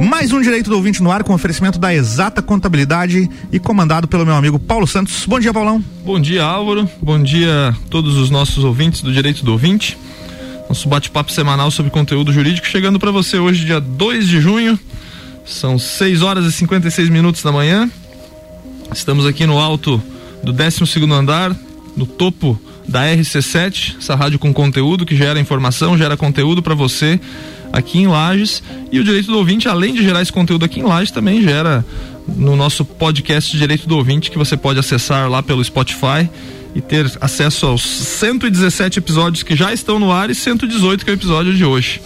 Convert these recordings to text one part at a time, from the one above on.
Mais um Direito do Ouvinte no ar com oferecimento da Exata Contabilidade e comandado pelo meu amigo Paulo Santos. Bom dia, Paulão. Bom dia, Álvaro. Bom dia a todos os nossos ouvintes do Direito do Ouvinte. Nosso bate-papo semanal sobre conteúdo jurídico chegando para você hoje, dia 2 de junho. São 6 horas e 56 minutos da manhã. Estamos aqui no alto do 12 andar, no topo da RC7, essa rádio com conteúdo que gera informação, gera conteúdo para você aqui em Lages. E o Direito do Ouvinte, além de gerar esse conteúdo aqui em Lages, também gera no nosso podcast Direito do Ouvinte, que você pode acessar lá pelo Spotify e ter acesso aos 117 episódios que já estão no ar e 118 que é o episódio de hoje.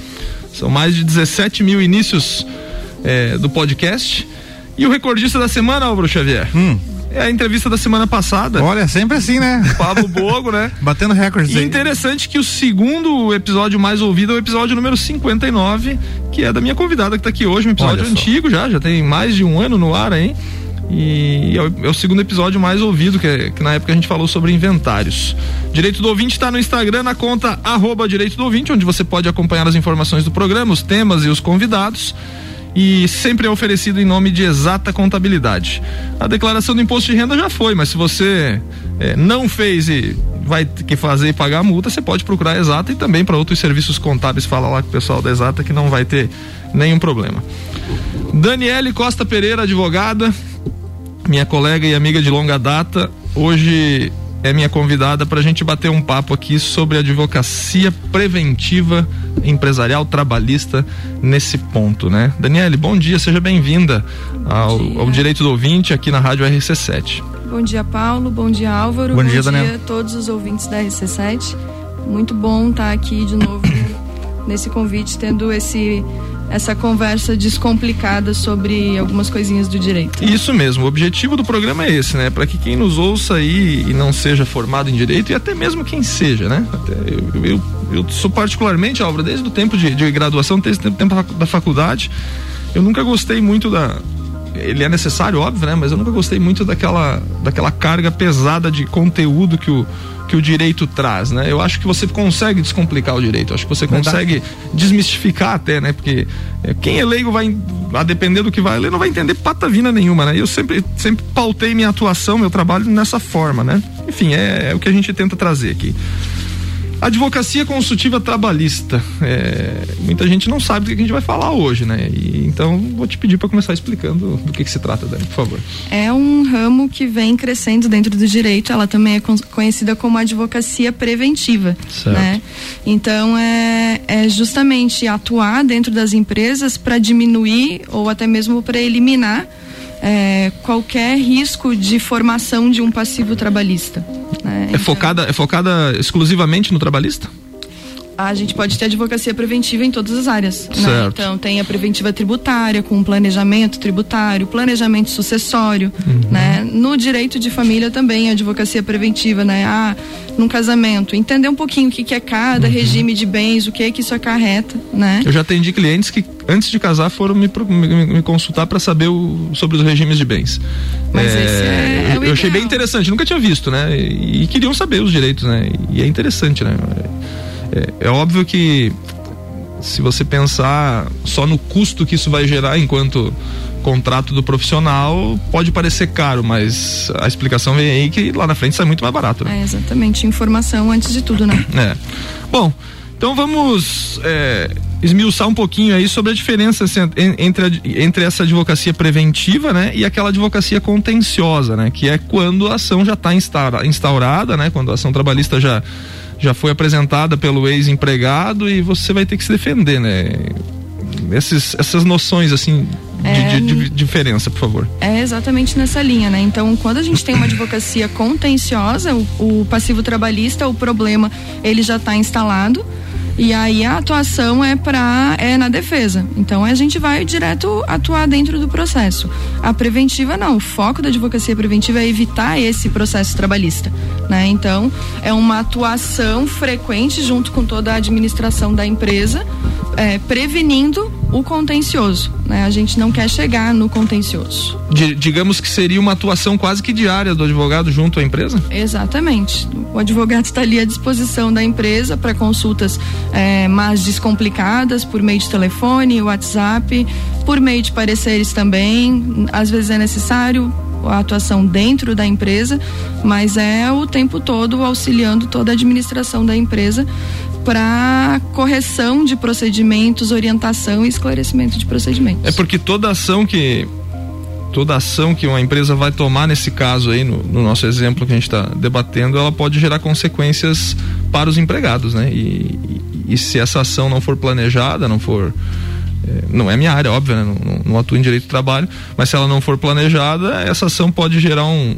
São mais de 17 mil inícios é, do podcast. E o recordista da semana, Álvaro Xavier? Hum é a entrevista da semana passada. Olha, sempre assim, né? Pablo Bogo, né? Batendo recordes. E interessante que o segundo episódio mais ouvido é o episódio número 59, que é da minha convidada que está aqui hoje, um episódio antigo já, já tem mais de um ano no ar aí. E é o, é o, segundo episódio mais ouvido, que, é, que, na época a gente falou sobre inventários. Direito do Ouvinte está no Instagram, na conta arroba Direito do Ouvinte, onde você pode acompanhar as informações do programa, os temas e os convidados e sempre é oferecido em nome de exata contabilidade. A declaração do imposto de renda já foi, mas se você é, não fez e vai ter que fazer e pagar a multa, você pode procurar a exata e também para outros serviços contábeis, fala lá com o pessoal da exata que não vai ter nenhum problema. Daniele Costa Pereira, advogada, minha colega e amiga de longa data, hoje é minha convidada para a gente bater um papo aqui sobre advocacia preventiva empresarial trabalhista nesse ponto, né? Daniele, bom dia, seja bem-vinda ao, ao, Direito do Ouvinte aqui na Rádio RC7. Bom dia, Paulo, bom dia, Álvaro, bom, bom dia, dia a todos os ouvintes da RC7. Muito bom estar aqui de novo nesse convite, tendo esse essa conversa descomplicada sobre algumas coisinhas do direito. Isso mesmo, o objetivo do programa é esse, né? Para que quem nos ouça aí e não seja formado em direito e até mesmo quem seja, né? Eu, eu, eu sou particularmente, Álvaro, desde o tempo de, de graduação, desde o tempo da faculdade, eu nunca gostei muito da, ele é necessário, óbvio, né? Mas eu nunca gostei muito daquela, daquela carga pesada de conteúdo que o, que o direito traz, né? Eu acho que você consegue descomplicar o direito, acho que você consegue desmistificar até, né? Porque é, quem é leigo vai, a depender do que vai ler, não vai entender patavina nenhuma, né? Eu sempre, sempre pautei minha atuação, meu trabalho nessa forma, né? Enfim, é, é o que a gente tenta trazer aqui. Advocacia consultiva trabalhista. É, muita gente não sabe do que a gente vai falar hoje, né? E, então vou te pedir para começar explicando do que, que, se trata, Dani, por favor. É um ramo que vem crescendo dentro do direito. Ela também é conhecida como advocacia preventiva, certo. né? Então é, é justamente atuar dentro das empresas para diminuir ou até mesmo para eliminar é, qualquer risco de formação de um passivo trabalhista. Né? É, então, focada, é focada exclusivamente no trabalhista? A gente pode ter advocacia preventiva em todas as áreas. Né? Então tem a preventiva tributária, com planejamento tributário, planejamento sucessório, uhum. né? No direito de família também a advocacia preventiva, né? Ah, num casamento, entender um pouquinho o que, que é cada uhum. regime de bens, o que é que isso acarreta, né? Eu já atendi clientes que antes de casar foram me, me, me consultar para saber o, sobre os regimes de bens. Mas é, esse é, é eu, eu achei bem interessante, nunca tinha visto, né? E, e queriam saber os direitos, né? E é interessante, né? É, é óbvio que se você pensar só no custo que isso vai gerar enquanto contrato do profissional pode parecer caro, mas a explicação vem aí que lá na frente sai muito mais barato. Né? É, exatamente, informação antes de tudo, né? É. Bom, então vamos é, esmiuçar um pouquinho aí sobre a diferença entre, entre essa advocacia preventiva, né, e aquela advocacia contenciosa, né, que é quando a ação já está instaurada, né, quando a ação trabalhista já já foi apresentada pelo ex-empregado e você vai ter que se defender, né? Esses, essas noções assim de, é, de, de, diferença, por favor. É exatamente nessa linha, né? Então, quando a gente tem uma advocacia contenciosa, o, o passivo trabalhista, o problema ele já está instalado e aí a atuação é para é na defesa. Então a gente vai direto atuar dentro do processo. A preventiva não. O foco da advocacia preventiva é evitar esse processo trabalhista, né? Então é uma atuação frequente junto com toda a administração da empresa, é, prevenindo o contencioso, né? A gente não quer chegar no contencioso. D digamos que seria uma atuação quase que diária do advogado junto à empresa? Exatamente. O advogado está ali à disposição da empresa para consultas é, mais descomplicadas por meio de telefone, WhatsApp, por meio de pareceres também. Às vezes é necessário a atuação dentro da empresa, mas é o tempo todo auxiliando toda a administração da empresa para correção de procedimentos, orientação e esclarecimento de procedimentos. É porque toda ação que toda ação que uma empresa vai tomar nesse caso aí, no, no nosso exemplo que a gente está debatendo, ela pode gerar consequências para os empregados, né? E, e, e se essa ação não for planejada, não for é, não é minha área, óbvio, né? não, não, atuo em direito do trabalho, mas se ela não for planejada, essa ação pode gerar um,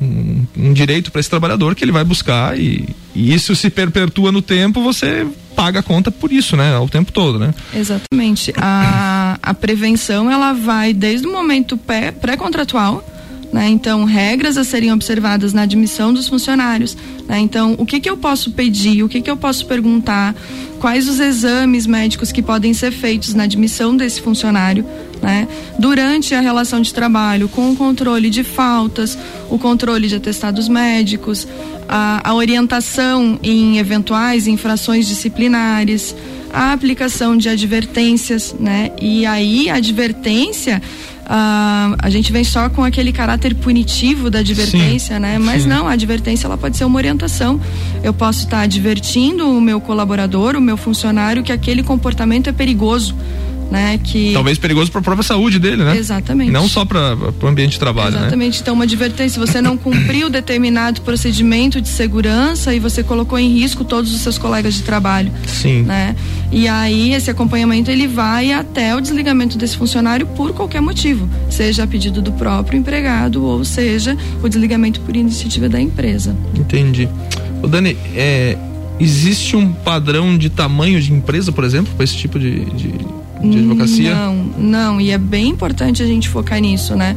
um, um direito para esse trabalhador que ele vai buscar e, e, isso se perpetua no tempo, você paga a conta por isso, né? O tempo todo, né? Exatamente. A, a prevenção, ela vai desde o momento pré-contratual, né? Então, regras a serem observadas na admissão dos funcionários. Né? Então, o que, que eu posso pedir, o que, que eu posso perguntar, quais os exames médicos que podem ser feitos na admissão desse funcionário, né? Durante a relação de trabalho, com o controle de faltas, o controle de atestados médicos, a, a orientação em eventuais infrações disciplinares, a aplicação de advertências, né? E aí a advertência Uh, a gente vem só com aquele caráter punitivo da advertência, sim, né? Mas sim. não, a advertência ela pode ser uma orientação. Eu posso estar tá advertindo o meu colaborador, o meu funcionário, que aquele comportamento é perigoso né? Que talvez perigoso para a própria saúde dele, né? Exatamente. Não só para o ambiente de trabalho, né? Exatamente. Né? Então uma advertência, você não cumpriu determinado procedimento de segurança e você colocou em risco todos os seus colegas de trabalho, sim, né? E aí esse acompanhamento ele vai até o desligamento desse funcionário por qualquer motivo, seja a pedido do próprio empregado ou seja o desligamento por iniciativa da empresa. Entendi. O Dani, é, existe um padrão de tamanho de empresa, por exemplo, para esse tipo de, de de advocacia? Não, não, e é bem importante a gente focar nisso, né?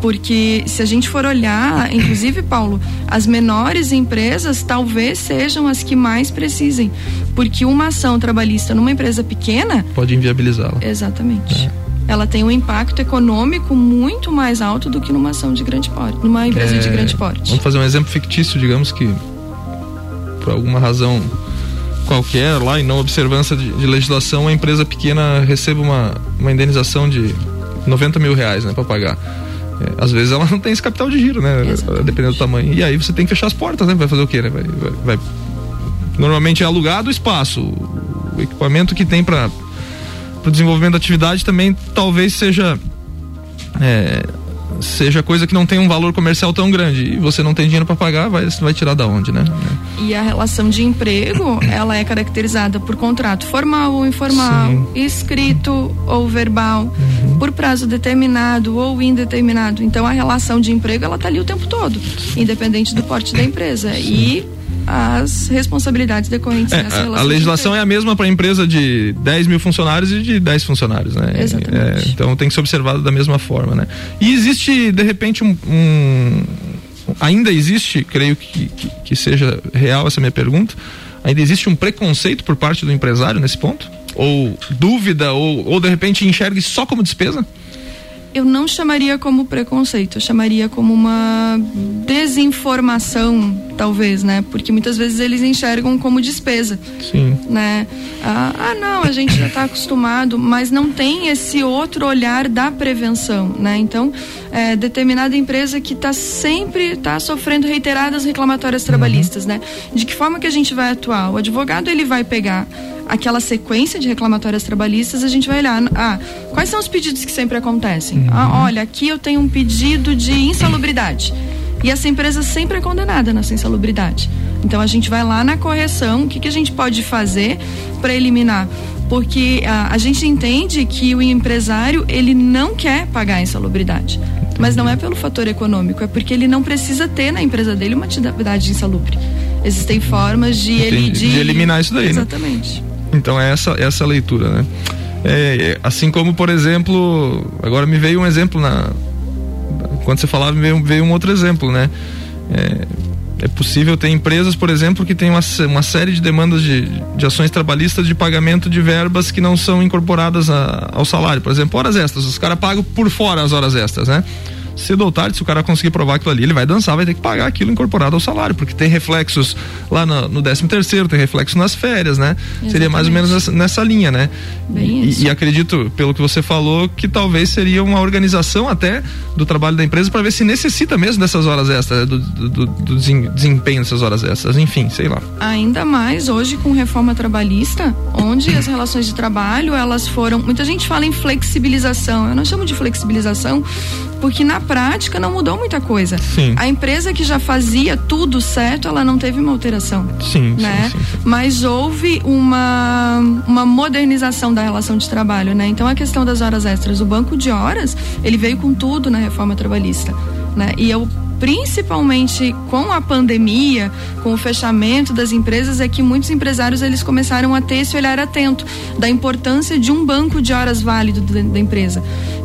Porque se a gente for olhar, inclusive, Paulo, as menores empresas talvez sejam as que mais precisem. Porque uma ação trabalhista numa empresa pequena. Pode inviabilizá-la. Exatamente. É ela tem um impacto econômico muito mais alto do que numa ação de grande porte, numa empresa é, de grande porte. Vamos fazer um exemplo fictício, digamos que por alguma razão qualquer lá e não observância de, de, legislação, a empresa pequena receba uma, uma indenização de 90 mil reais, né, para pagar. É, às vezes ela não tem esse capital de giro, né? Exatamente. Dependendo do tamanho. E aí você tem que fechar as portas, né? Vai fazer o quê, né? Vai, vai, vai... Normalmente é alugado o espaço. O equipamento que tem para o desenvolvimento da atividade também talvez seja é, seja coisa que não tem um valor comercial tão grande e você não tem dinheiro para pagar, vai, vai tirar da onde, né? E a relação de emprego, ela é caracterizada por contrato formal ou informal, Sim. escrito ou verbal, uhum. por prazo determinado ou indeterminado. Então a relação de emprego, ela tá ali o tempo todo, independente do porte da empresa. Sim. E as responsabilidades decorrentes é, dessa relação. A, legislação é a mesma para empresa de 10 mil funcionários e de 10 funcionários, né? Exatamente. É, então tem que ser observado da mesma forma, né? E existe, de repente, um, um ainda existe, creio que, que, que, seja real essa minha pergunta, ainda existe um preconceito por parte do empresário nesse ponto? Ou dúvida, ou, ou de repente enxergue só como despesa? Eu não chamaria como preconceito, eu chamaria como uma desinformação, talvez, né? Porque muitas vezes eles enxergam como despesa. Sim. Né? Ah, ah não, a gente já está acostumado, mas não tem esse outro olhar da prevenção, né? Então, é, determinada empresa que está sempre está sofrendo reiteradas reclamatórias trabalhistas, uhum. né? De que forma que a gente vai atuar? O advogado ele vai pegar aquela sequência de reclamatórias trabalhistas, a gente vai olhar, ah, quais são os pedidos que sempre acontecem? Uhum. Ah, olha, aqui eu tenho um pedido de insalubridade. E essa empresa sempre é condenada nessa insalubridade. Então a gente vai lá na correção, o que, que a gente pode fazer para eliminar? Porque a, a gente entende que o empresário ele não quer pagar a insalubridade. Mas não é pelo fator econômico, é porque ele não precisa ter na empresa dele uma atividade insalubre. Existem formas de, ele, de, de eliminar isso daí. Né? Exatamente. Né? Então é essa, essa leitura, né? É, assim como, por exemplo, agora me veio um exemplo na. Quando você falava, me veio, veio um outro exemplo, né? É, é possível ter empresas, por exemplo, que tem uma, uma série de demandas de, de ações trabalhistas de pagamento de verbas que não são incorporadas a, ao salário. Por exemplo, horas extras. Os caras pagam por fora as horas extras, né? Cedo ou tarde, se o cara conseguir provar aquilo ali, ele vai dançar, vai ter que pagar aquilo incorporado ao salário, porque tem reflexos lá no, no 13 terceiro, tem reflexo nas férias, né? Exatamente. Seria mais ou menos nessa, nessa linha, né? E, e, acredito, pelo que você falou, que talvez seria uma organização até do trabalho da empresa para ver se necessita mesmo dessas horas extras, né? do, do, do desempenho dessas horas extras, enfim, sei lá. Ainda mais hoje com reforma trabalhista, onde as relações de trabalho, elas foram, muita gente fala em flexibilização, eu não chamo de flexibilização, porque na prática não mudou muita coisa. Sim. A empresa que já fazia tudo certo, ela não teve uma alteração. Sim, né? Sim, sim. Mas houve uma, uma modernização da relação de trabalho, né? Então a questão das horas extras, o banco de horas, ele veio com tudo na reforma trabalhista, né? E eu principalmente com a pandemia, com o fechamento das empresas, é que muitos empresários eles começaram a ter esse olhar atento da importância de um banco de horas válido da empresa.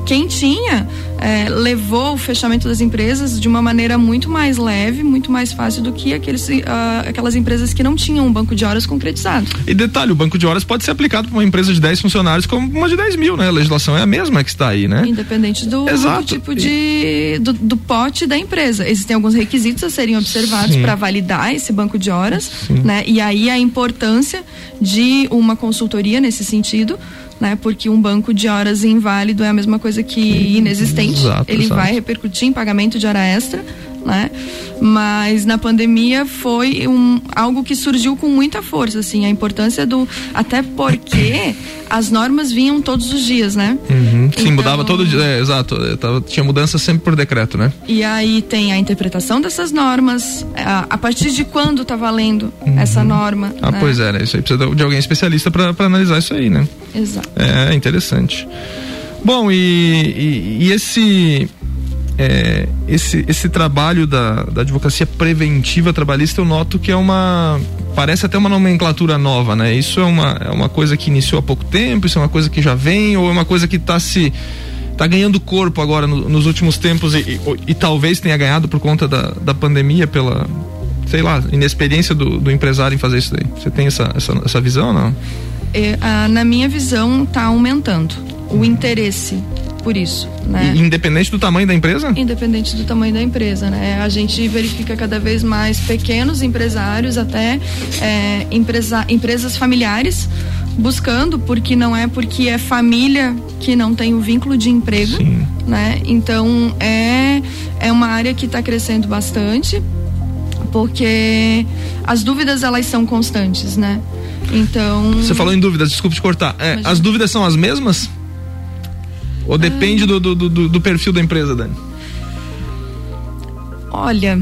Quem tinha é, levou o fechamento das empresas de uma maneira muito mais leve, muito mais fácil do que aqueles, uh, aquelas empresas que não tinham um banco de horas concretizado. E detalhe, o banco de horas pode ser aplicado para uma empresa de 10 funcionários como uma de 10 mil, né? A legislação é a mesma que está aí, né? Independente do, do tipo de do, do, pote da empresa. Existem alguns requisitos a serem observados para validar esse banco de horas, Sim. né? E aí a importância de uma consultoria nesse sentido né? Porque um banco de horas inválido é a mesma coisa que inexistente. Exato, Ele exato. vai repercutir em pagamento de hora extra, né? Mas na pandemia foi um, algo que surgiu com muita força, assim, a importância do até porque as normas vinham todos os dias, né? Uhum. Sim, então, mudava todo dia, é, exato, é, tava, tinha mudança sempre por decreto, né? E aí tem a interpretação dessas normas, a, a partir de quando tá valendo uhum. essa norma. Ah, né? pois é, né? Isso aí precisa de alguém especialista para analisar isso aí, né? Exato. É, interessante. Bom, e, e, e esse é, esse, esse trabalho da, da advocacia preventiva trabalhista eu noto que é uma parece até uma nomenclatura nova, né? Isso é uma, é uma coisa que iniciou há pouco tempo, isso é uma coisa que já vem ou é uma coisa que está se tá ganhando corpo agora no, nos últimos tempos e, e, e, talvez tenha ganhado por conta da, da pandemia pela sei lá inexperiência do, do empresário em fazer isso daí. Você tem essa, essa, essa visão, não? É, a, na minha visão está aumentando o interesse por isso, né? Independente do tamanho da empresa? Independente do tamanho da empresa, né? A gente verifica cada vez mais pequenos empresários, até é, empresa, empresas familiares buscando, porque não é porque é família que não tem o vínculo de emprego, Sim. né? Então é é uma área que está crescendo bastante, porque as dúvidas elas são constantes, né? Então. Você falou em dúvidas, desculpe te cortar. É, as dúvidas são as mesmas? Ou depende do, do, do, do perfil da empresa, Dani? Olha,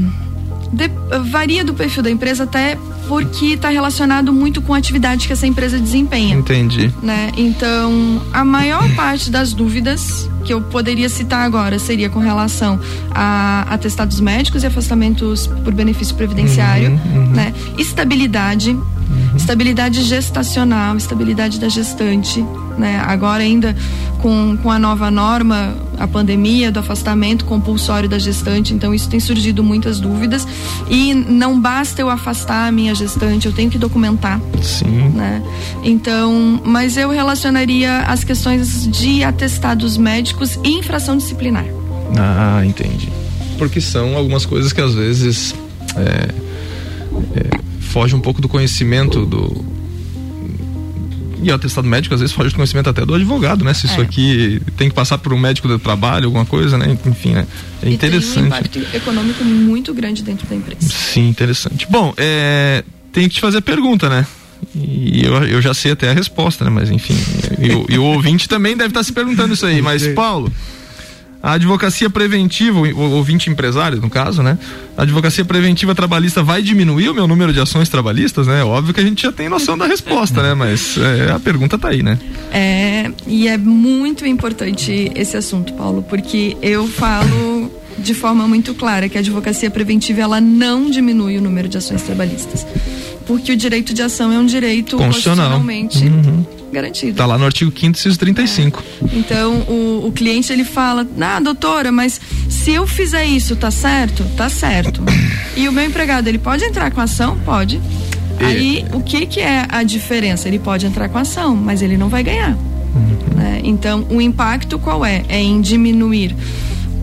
de, varia do perfil da empresa até porque está relacionado muito com a atividade que essa empresa desempenha. Entendi. Né? Então, a maior parte das dúvidas que eu poderia citar agora seria com relação a atestados médicos e afastamentos por benefício previdenciário, uhum, uhum. né? Estabilidade, uhum. estabilidade gestacional, estabilidade da gestante, né? Agora ainda com, com a nova norma, a pandemia do afastamento compulsório da gestante, então isso tem surgido muitas dúvidas e não basta eu afastar a minha gestante, eu tenho que documentar. Sim. Né? Então, mas eu relacionaria as questões de atestados médicos e infração disciplinar. Ah, entendi. Porque são algumas coisas que às vezes é, é, foge um pouco do conhecimento do e o atestado médico às vezes foge do conhecimento até do advogado, né? Se é. isso aqui tem que passar por um médico do trabalho, alguma coisa, né? Enfim, né? É e interessante. Tem um impacto econômico muito grande dentro da empresa. Sim, interessante. Bom, é, tem que te fazer a pergunta, né? E eu, eu já sei até a resposta, né? Mas enfim, e, o, e o ouvinte também deve estar se perguntando isso aí. Mas, Paulo, a advocacia preventiva, o ouvinte empresário, no caso, né? A advocacia preventiva trabalhista vai diminuir o meu número de ações trabalhistas, né? Óbvio que a gente já tem noção da resposta, né? Mas é, a pergunta tá aí, né? É, e é muito importante esse assunto, Paulo, porque eu falo de forma muito clara que a advocacia preventiva ela não diminui o número de ações trabalhistas. Porque o direito de ação é um direito constitucionalmente uhum garantida. Tá lá no artigo 5 inciso 35. É. Então, o, o cliente ele fala: "Ah, doutora, mas se eu fizer isso, tá certo? Tá certo". E o meu empregado, ele pode entrar com ação? Pode. Aí, o que que é a diferença? Ele pode entrar com ação, mas ele não vai ganhar. Uhum. Né? Então, o impacto qual é? É em diminuir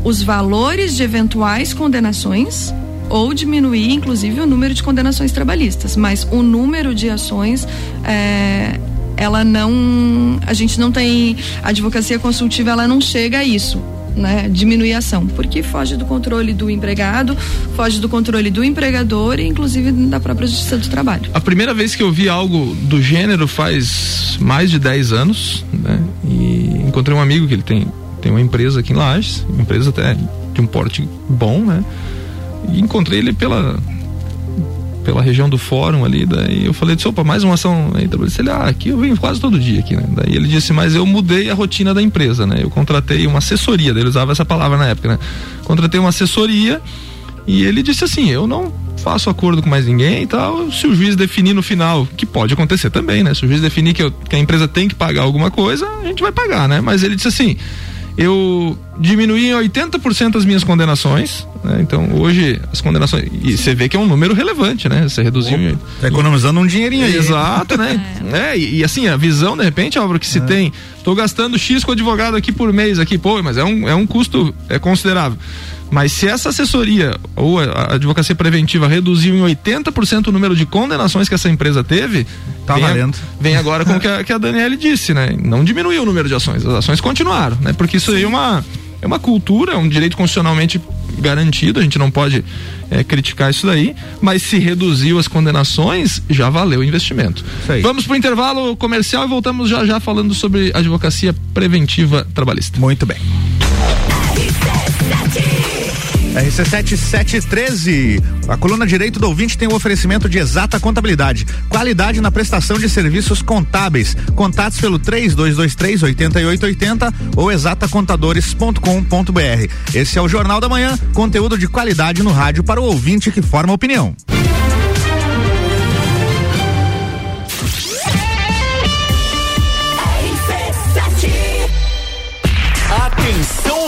os valores de eventuais condenações ou diminuir, inclusive, o número de condenações trabalhistas. Mas o número de ações, é, ela não. A gente não tem. A advocacia consultiva, ela não chega a isso. Né, diminuir a ação, porque foge do controle do empregado, foge do controle do empregador e inclusive da própria justiça do trabalho. A primeira vez que eu vi algo do gênero faz mais de 10 anos, né? E encontrei um amigo que ele tem, tem uma empresa aqui em Lages, empresa até de um porte bom, né? E encontrei ele pela pela região do fórum ali, daí eu falei, opa, mais uma ação aí, ele, ah, aqui eu venho quase todo dia aqui, né? Daí ele disse, mas eu mudei a rotina da empresa, né? Eu contratei uma assessoria, ele usava essa palavra na época, né? Contratei uma assessoria e ele disse assim, eu não faço acordo com mais ninguém e tal, se o juiz definir no final, que pode acontecer também, né? Se o juiz definir que, eu, que a empresa tem que pagar alguma coisa, a gente vai pagar, né? Mas ele disse assim, eu diminuí em 80% as minhas condenações. Né? Então, hoje, as condenações. E você vê que é um número relevante, né? Você reduziu. Opa, tá economizando um dinheirinho aí. Exato, né? é, e, e, assim, a visão, de repente, Álvaro, que se é. tem. Tô gastando X com advogado aqui por mês, aqui, pô, mas é um, é um custo é considerável. Mas se essa assessoria ou a advocacia preventiva reduziu em 80% o número de condenações que essa empresa teve, tá vem, valendo. A, vem agora com o que a, que a Daniele disse, né? Não diminuiu o número de ações, as ações continuaram, né? Porque isso aí é uma, é uma cultura, é um direito constitucionalmente garantido, a gente não pode é, criticar isso daí, mas se reduziu as condenações, já valeu o investimento. Vamos para o intervalo comercial e voltamos já já falando sobre advocacia preventiva trabalhista. Muito bem. RC7713. A coluna direito do ouvinte tem o um oferecimento de exata contabilidade. Qualidade na prestação de serviços contábeis. Contatos pelo 3223 8880 ou exatacontadores.com.br. Esse é o Jornal da Manhã, conteúdo de qualidade no rádio para o ouvinte que forma opinião.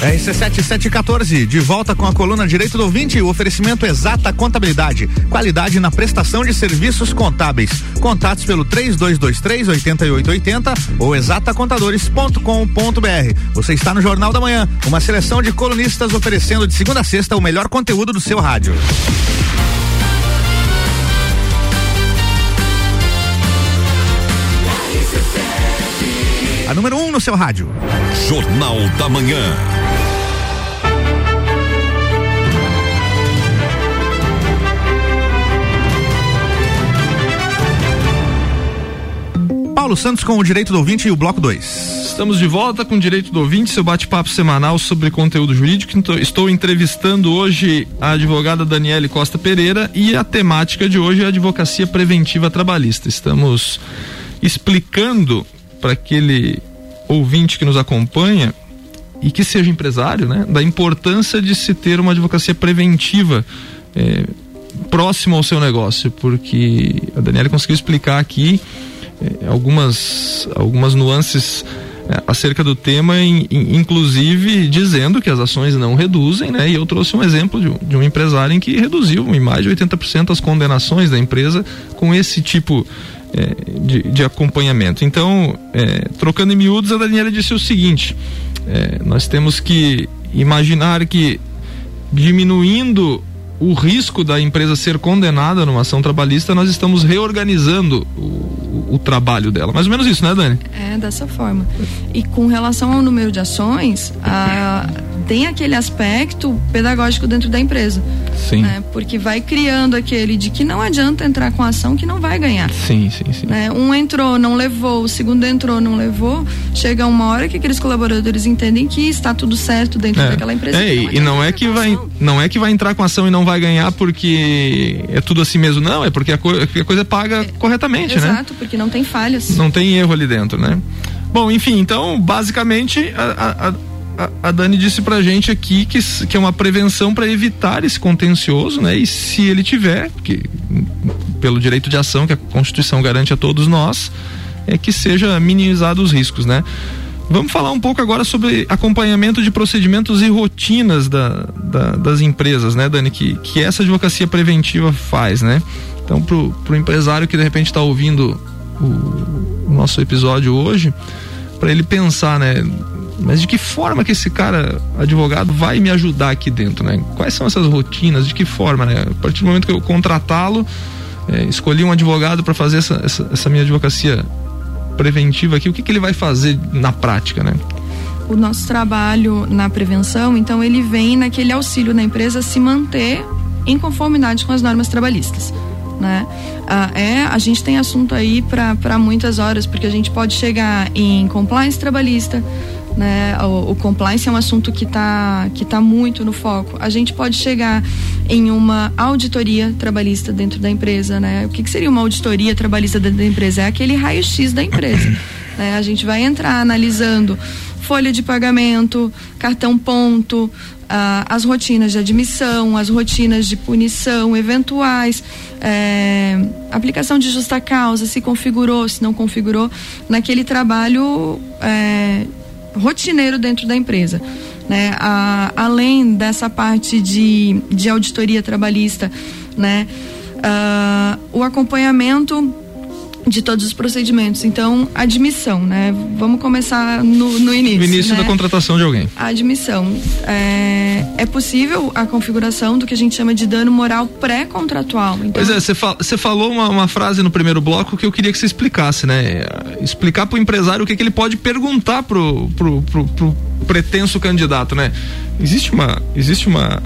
RC7714, de volta com a coluna Direito do Ouvinte, o oferecimento exata contabilidade, qualidade na prestação de serviços contábeis. Contatos pelo 3223 8880 ou exatacontadores.com.br. Você está no Jornal da Manhã, uma seleção de colunistas oferecendo de segunda a sexta o melhor conteúdo do seu rádio. A número 1 um no seu rádio. Jornal da Manhã. Paulo Santos com o Direito do Ouvinte e o Bloco 2. Estamos de volta com o Direito do Ouvinte, seu bate-papo semanal sobre conteúdo jurídico. Então, estou entrevistando hoje a advogada Daniele Costa Pereira e a temática de hoje é a advocacia preventiva trabalhista. Estamos explicando para aquele ouvinte que nos acompanha e que seja empresário, né, da importância de se ter uma advocacia preventiva é, próxima ao seu negócio, porque a Daniela conseguiu explicar aqui é, algumas, algumas nuances é, acerca do tema, in, in, inclusive dizendo que as ações não reduzem, né? E eu trouxe um exemplo de um, de um empresário em que reduziu em mais de 80% as condenações da empresa com esse tipo é, de, de, acompanhamento. Então, é, trocando em miúdos, a Daniela disse o seguinte: é, nós temos que imaginar que diminuindo o risco da empresa ser condenada numa ação trabalhista, nós estamos reorganizando o, o, trabalho dela. Mais ou menos isso, né, Dani? É, dessa forma. E com relação ao número de ações, a, tem aquele aspecto pedagógico dentro da empresa. Sim. Né? Porque vai criando aquele de que não adianta entrar com ação que não vai ganhar. Sim, sim, sim. Né? Um entrou, não levou, o segundo entrou, não levou. Chega uma hora que aqueles colaboradores entendem que está tudo certo dentro é. daquela empresa. É, e não é que vai, não é que vai entrar com ação e não vai ganhar porque é tudo assim mesmo, não, é porque a, co a coisa é paga é, corretamente, exato, né? Exato, porque não tem falhas. Não tem erro ali dentro, né? Bom, enfim, então, basicamente, a, a a, Dani disse pra gente aqui que, que é uma prevenção para evitar esse contencioso, né? E se ele tiver, que pelo direito de ação que a Constituição garante a todos nós, é que seja minimizado os riscos, né? Vamos falar um pouco agora sobre acompanhamento de procedimentos e rotinas da, da, das empresas, né, Dani? Que, que essa advocacia preventiva faz, né? Então, pro, pro empresário que de repente está ouvindo o, o nosso episódio hoje, para ele pensar, né? Mas de que forma que esse cara, advogado, vai me ajudar aqui dentro, né? Quais são essas rotinas? De que forma, né? A partir do momento que eu contratá-lo, é, escolhi um advogado para fazer essa, essa, essa, minha advocacia preventiva aqui, o que, que ele vai fazer na prática, né? O nosso trabalho na prevenção, então, ele vem naquele auxílio na empresa se manter em conformidade com as normas trabalhistas. Né? Ah, é, a gente tem assunto aí para muitas horas, porque a gente pode chegar em compliance trabalhista, né? O, o, compliance é um assunto que está que tá muito no foco. A gente pode chegar em uma auditoria trabalhista dentro da empresa, né? O que, que seria uma auditoria trabalhista dentro da empresa? É aquele raio-x da empresa. Né? A gente vai entrar analisando folha de pagamento, cartão ponto, ah, as rotinas de admissão, as rotinas de punição eventuais, é, aplicação de justa causa, se configurou, se não configurou, naquele trabalho é, rotineiro dentro da empresa. Né? A, além dessa parte de, de auditoria trabalhista, né? Uh, o acompanhamento de todos os procedimentos. Então, admissão, né? Vamos começar no, no início. No início né? da contratação de alguém. A admissão. É, é possível a configuração do que a gente chama de dano moral pré-contratual. Então... Pois é, você falou uma, uma, frase no primeiro bloco que eu queria que você explicasse, né? Explicar para o empresário o que, que ele pode perguntar pro, pro, pro, pro pretenso candidato, né? Existe uma, existe uma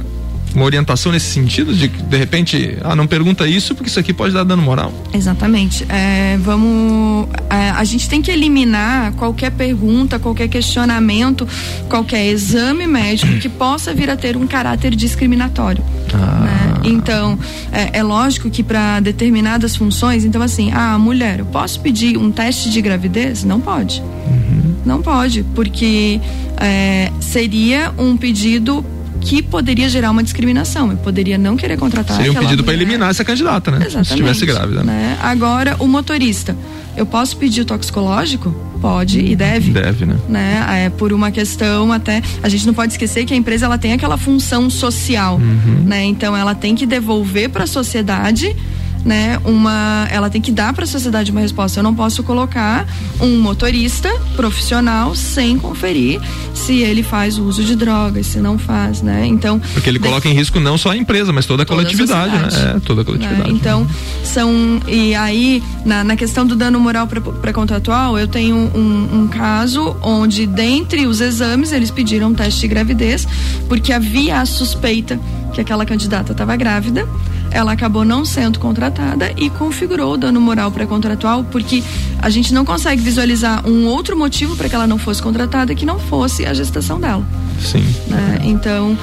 uma orientação nesse sentido de de repente, ah, não pergunta isso porque isso aqui pode dar dano moral? Exatamente. É, vamos, é, a gente tem que eliminar qualquer pergunta, qualquer questionamento, qualquer exame médico que possa vir a ter um caráter discriminatório. Ah. Né? Então, é, é, lógico que para determinadas funções, então assim, ah, mulher, eu posso pedir um teste de gravidez? Não pode. Uhum. Não pode, porque é, seria um pedido que poderia gerar uma discriminação. Eu poderia não querer contratar. Seria um pedido para eliminar essa candidata, né? Exatamente, Se estivesse grávida. Né? Agora, o motorista. Eu posso pedir o toxicológico? Pode e deve. Deve, né? né? É, por uma questão até. A gente não pode esquecer que a empresa ela tem aquela função social. Uhum. Né? Então ela tem que devolver para a sociedade né, uma, ela tem que dar para a sociedade uma resposta. Eu não posso colocar um motorista profissional sem conferir se ele faz uso de drogas, se não faz, né? Então, porque ele coloca em risco não só a empresa, mas toda a toda coletividade, a né? É, toda a coletividade. Né? Então, são e aí na, na questão do dano moral pré-contratual, eu tenho um, um caso onde dentre os exames eles pediram um teste de gravidez porque havia a suspeita que aquela candidata estava grávida ela acabou não sendo contratada e configurou o dano moral pré-contratual, porque a gente não consegue visualizar um outro motivo para que ela não fosse contratada que não fosse a gestação dela. Sim. Né? Então,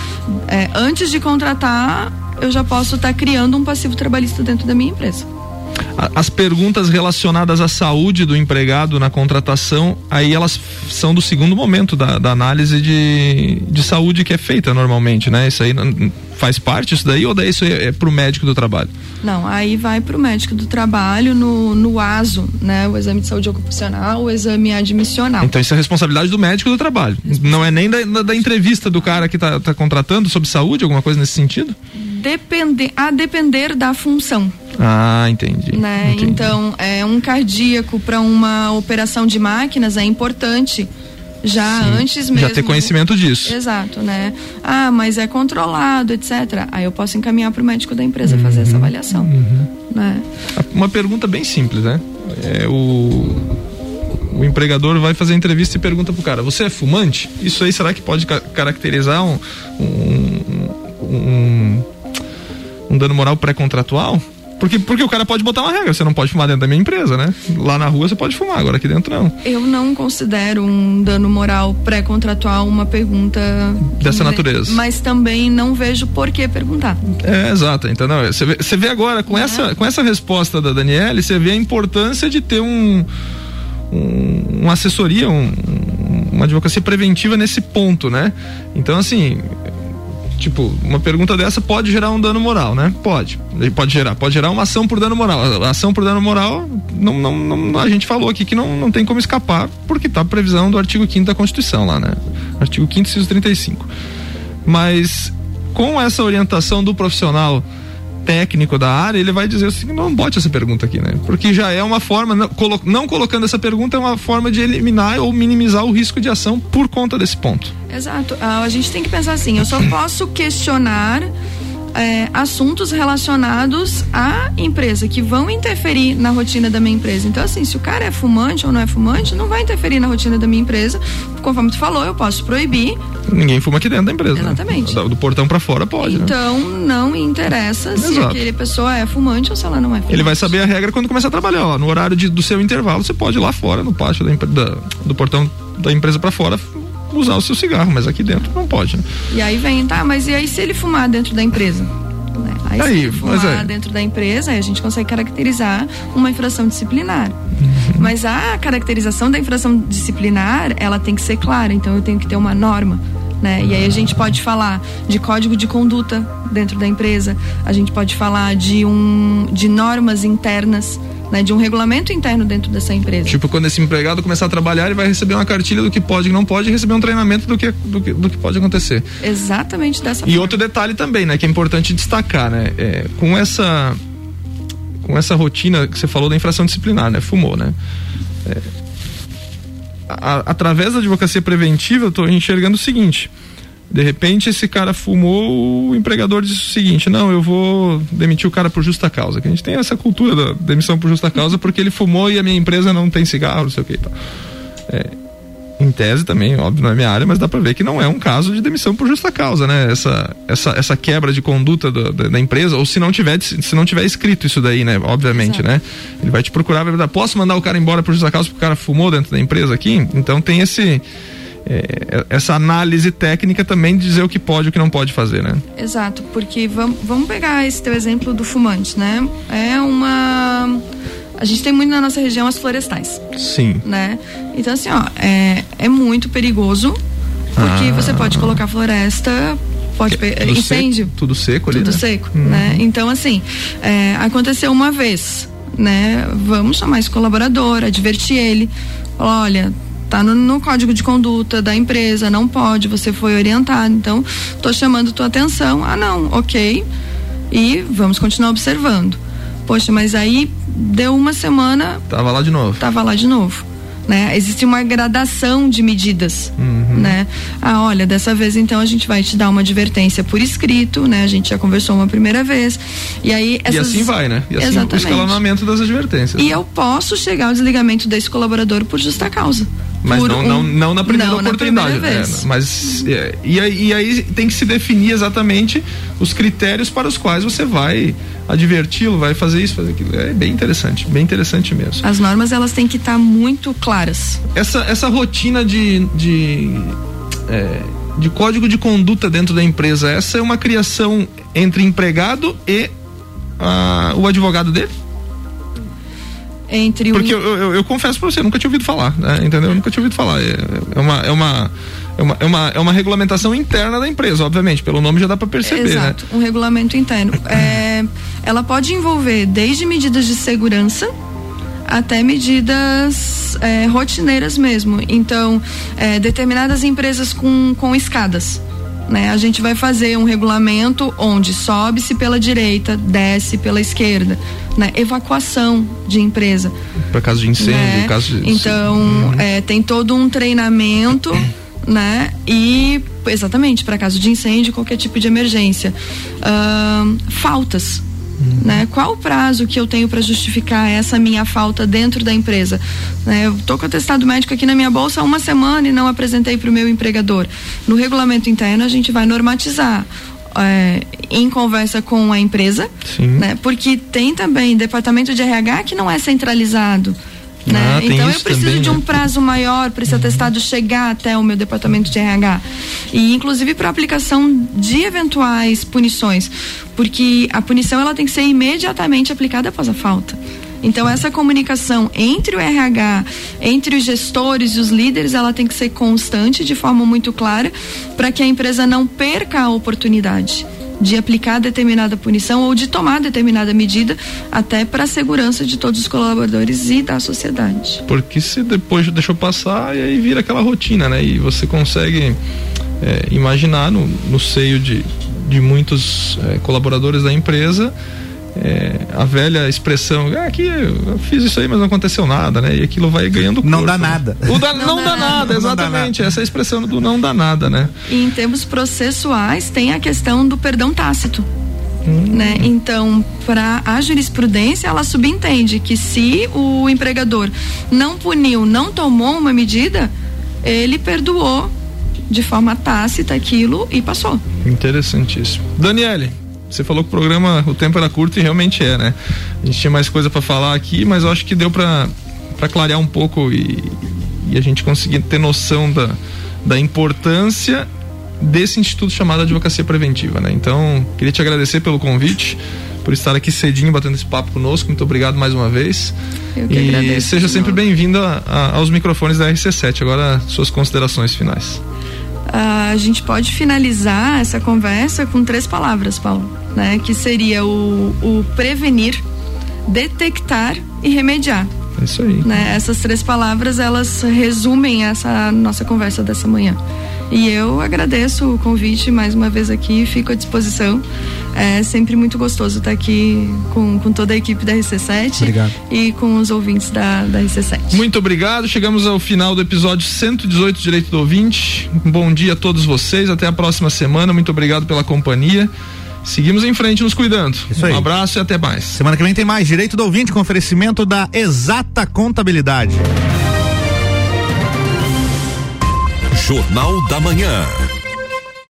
é, antes de contratar, eu já posso estar tá criando um passivo trabalhista dentro da minha empresa. As perguntas relacionadas à saúde do empregado na contratação, aí elas são do segundo momento da, da análise de, de saúde que é feita normalmente, né? Isso aí faz parte isso daí ou daí isso é, é para o médico do trabalho? Não, aí vai para o médico do trabalho no, no ASO, né? O exame de saúde ocupacional, o exame admissional. Então isso é responsabilidade do médico do trabalho. Não é nem da, da, da entrevista do cara que está tá contratando sobre saúde, alguma coisa nesse sentido? Hum depender, a depender da função. Ah, entendi. Né? entendi. Então, é um cardíaco para uma operação de máquinas é importante já Sim, antes mesmo. Já ter conhecimento disso. Exato, né? Ah, mas é controlado, etc. Aí eu posso encaminhar para o médico da empresa uhum, fazer essa avaliação. Uhum. Né? Uma pergunta bem simples, né? É, o, o empregador vai fazer a entrevista e pergunta pro cara: Você é fumante? Isso aí será que pode ca caracterizar um, um, um, um dano moral pré-contratual? Porque, porque o cara pode botar uma regra, você não pode fumar dentro da minha empresa, né? Lá na rua você pode fumar, agora aqui dentro não. Eu não considero um dano moral pré-contratual uma pergunta dessa natureza. Mas também não vejo por que perguntar. É, exato. Então, não, você, vê, você vê agora, com, é. essa, com essa resposta da Daniele, você vê a importância de ter um, um uma assessoria, um, uma advocacia preventiva nesse ponto, né? Então, assim, Tipo, uma pergunta dessa pode gerar um dano moral, né? Pode. Pode gerar. Pode gerar uma ação por dano moral. A ação por dano moral, não, não, não, a gente falou aqui que não, não tem como escapar, porque tá a previsão do artigo 5 da Constituição lá, né? Artigo 5 inciso 35. Mas com essa orientação do profissional técnico da área, ele vai dizer assim, não bote essa pergunta aqui, né? Porque já é uma forma, não, colo, não colocando essa pergunta é uma forma de eliminar ou minimizar o risco de ação por conta desse ponto. Exato. Ah, a gente tem que pensar assim, eu só posso questionar é, assuntos relacionados à empresa que vão interferir na rotina da minha empresa. Então, assim, se o cara é fumante ou não é fumante, não vai interferir na rotina da minha empresa. Conforme tu falou, eu posso proibir. Ninguém fuma aqui dentro da empresa. Né? Exatamente. Né? Do, portão para fora pode. Né? Então, né? não interessa se Exato. aquele pessoa é fumante ou se ela não é fumante. Ele vai saber a regra quando começar a trabalhar. Ó, no horário de, do seu intervalo, você pode ir lá fora, no pátio da, da do portão da empresa para fora, usar o seu cigarro, mas aqui dentro não pode. Né? E aí vem, tá, mas e aí se ele fumar dentro da empresa? Né? Aí, aí se fumar é. dentro da empresa, aí a gente consegue caracterizar uma infração disciplinar. Uhum. Mas a caracterização da infração disciplinar, ela tem que ser clara, então eu tenho que ter uma norma. Né? E aí a gente pode falar de código de conduta dentro da empresa, a gente pode falar de um de normas internas né, de um regulamento interno dentro dessa empresa. Tipo, quando esse empregado começar a trabalhar, ele vai receber uma cartilha do que pode e não pode e receber um treinamento do que, do que, do que pode acontecer. Exatamente dessa e forma. Outro detalhe também, né, que é importante destacar, né, é, com essa com essa rotina que você falou da infração disciplinar, né, fumou, né, é, a, através da advocacia preventiva, eu estou enxergando o seguinte, de repente, esse cara fumou, o empregador disse o seguinte: não, eu vou demitir o cara por justa causa. Que a gente tem essa cultura da demissão por justa causa porque ele fumou e a minha empresa não tem cigarro, não sei o que e tal. É, em tese também, óbvio, não é minha área, mas dá para ver que não é um caso de demissão por justa causa, né? Essa, essa, essa quebra de conduta do, da, da, empresa, ou se não tiver se não tiver escrito isso daí, né? Obviamente, Exato. né? Ele vai te procurar, vai posso mandar o cara embora por justa causa porque o cara fumou dentro da empresa aqui? Então tem esse é, essa análise técnica também dizer o que pode e o que não pode fazer, né? Exato, porque vamos, vamos pegar esse teu exemplo do fumante, né? É uma. A gente tem muito na nossa região as florestais. Sim. Né? Então, assim, ó, é, é muito perigoso, porque ah. você pode colocar floresta pode tudo incêndio seco, tudo seco ali tudo né? seco uhum. né então assim é, aconteceu uma vez né vamos chamar esse colaborador advertir ele olha tá no, no, código de conduta da empresa, não pode, você foi orientado. Então, tô chamando tua atenção. Ah, não, ok. E vamos continuar observando. Poxa, mas aí deu uma semana. Tava lá de novo. Tava lá de novo. Né? Existe uma gradação de medidas, uhum. né? Ah, olha, dessa vez então a gente vai te dar uma advertência por escrito, né? A gente já conversou uma primeira vez e aí essas... e assim vai, né? E assim Exatamente. o escalonamento das advertências. E eu posso chegar ao desligamento desse colaborador por justa causa. Mas não, um, não, não na primeira não oportunidade. Na primeira é, mas é, e, aí, e aí tem que se definir exatamente os critérios para os quais você vai adverti-lo, vai fazer isso, fazer aquilo. É bem interessante, bem interessante mesmo. As normas elas têm que estar tá muito claras. Essa, essa rotina de, de, é, de código de conduta dentro da empresa, essa é uma criação entre empregado e uh, o advogado dele? Entre Porque o... eu, eu, eu, confesso pra você, eu nunca tinha ouvido falar, né? entendeu? Eu nunca tinha ouvido falar. É, é, uma, é, uma, é, uma, é, uma, é uma regulamentação interna da empresa, obviamente, pelo nome já dá para perceber, né? Exato, né? um regulamento interno. É, ela pode envolver desde medidas de segurança até medidas é, rotineiras mesmo. Então, é, determinadas empresas com, com escadas Né? A gente vai fazer um regulamento onde sobe-se pela direita, desce pela esquerda, né? Evacuação de empresa. Para caso de incêndio, né? caso de... Então, uhum. é, tem todo um treinamento né? E exatamente para caso de incêndio, qualquer tipo de emergência. Uh, faltas. Uhum. Né? Qual o prazo que eu tenho para justificar essa minha falta dentro da empresa? Né? Eu estou com atestado médico aqui na minha bolsa há uma semana e não apresentei para o meu empregador. No regulamento interno a gente vai normatizar é, em conversa com a empresa, né? Porque tem também departamento de RH que não é centralizado. Né? Ah, então eu preciso também, de um né? prazo maior para esse atestado chegar até o meu departamento de RH. E inclusive para aplicação de eventuais punições, porque a punição ela tem que ser imediatamente aplicada após a falta. Então essa comunicação entre o RH, entre os gestores e os líderes, ela tem que ser constante de forma muito clara para que a empresa não perca a oportunidade de aplicar determinada punição ou de tomar determinada medida até para a segurança de todos os colaboradores e da sociedade. Porque se depois deixou passar e aí vira aquela rotina, né? E você consegue é, imaginar no, no seio de, de muitos é, colaboradores da empresa é, a velha expressão, ah, aqui eu fiz isso aí, mas não aconteceu nada, né? E aquilo vai ganhando corpo, Não dá né? nada. O da, não, não, dá, dá nada, nada, exatamente. Dá nada. Essa é a expressão do não dá nada, né? E em termos processuais, tem a questão do perdão tácito. Hum. Né? Então, para a jurisprudência, ela subentende que se o empregador não puniu, não tomou uma medida, ele perdoou de forma tácita aquilo e passou. Interessantíssimo. Daniele, você falou que o programa, o tempo era curto e realmente é, né? A gente tinha mais coisa para falar aqui, mas eu acho que deu para clarear um pouco e, e, a gente conseguir ter noção da, da importância desse instituto chamado Advocacia Preventiva, né? Então, queria te agradecer pelo convite, por estar aqui cedinho batendo esse papo conosco. Muito obrigado mais uma vez. Eu que e agradeço, seja sempre bem-vindo aos microfones da RC7. Agora, suas considerações finais. A gente pode finalizar essa conversa com três palavras, Paulo né? Que seria o, o prevenir, detectar e remediar. É isso aí. Né? Essas três palavras elas resumem essa nossa conversa dessa manhã. E eu agradeço o convite mais uma vez aqui, fico à disposição. É sempre muito gostoso estar aqui com, com toda a equipe da RC7 obrigado. e com os ouvintes da, da RC7. Muito obrigado. Chegamos ao final do episódio 118 Direito do Ouvinte. Um bom dia a todos vocês. Até a próxima semana. Muito obrigado pela companhia. Seguimos em frente, nos cuidando. Isso aí. Um abraço e até mais. Semana que vem tem mais Direito do Ouvinte com oferecimento da Exata Contabilidade. Jornal da Manhã.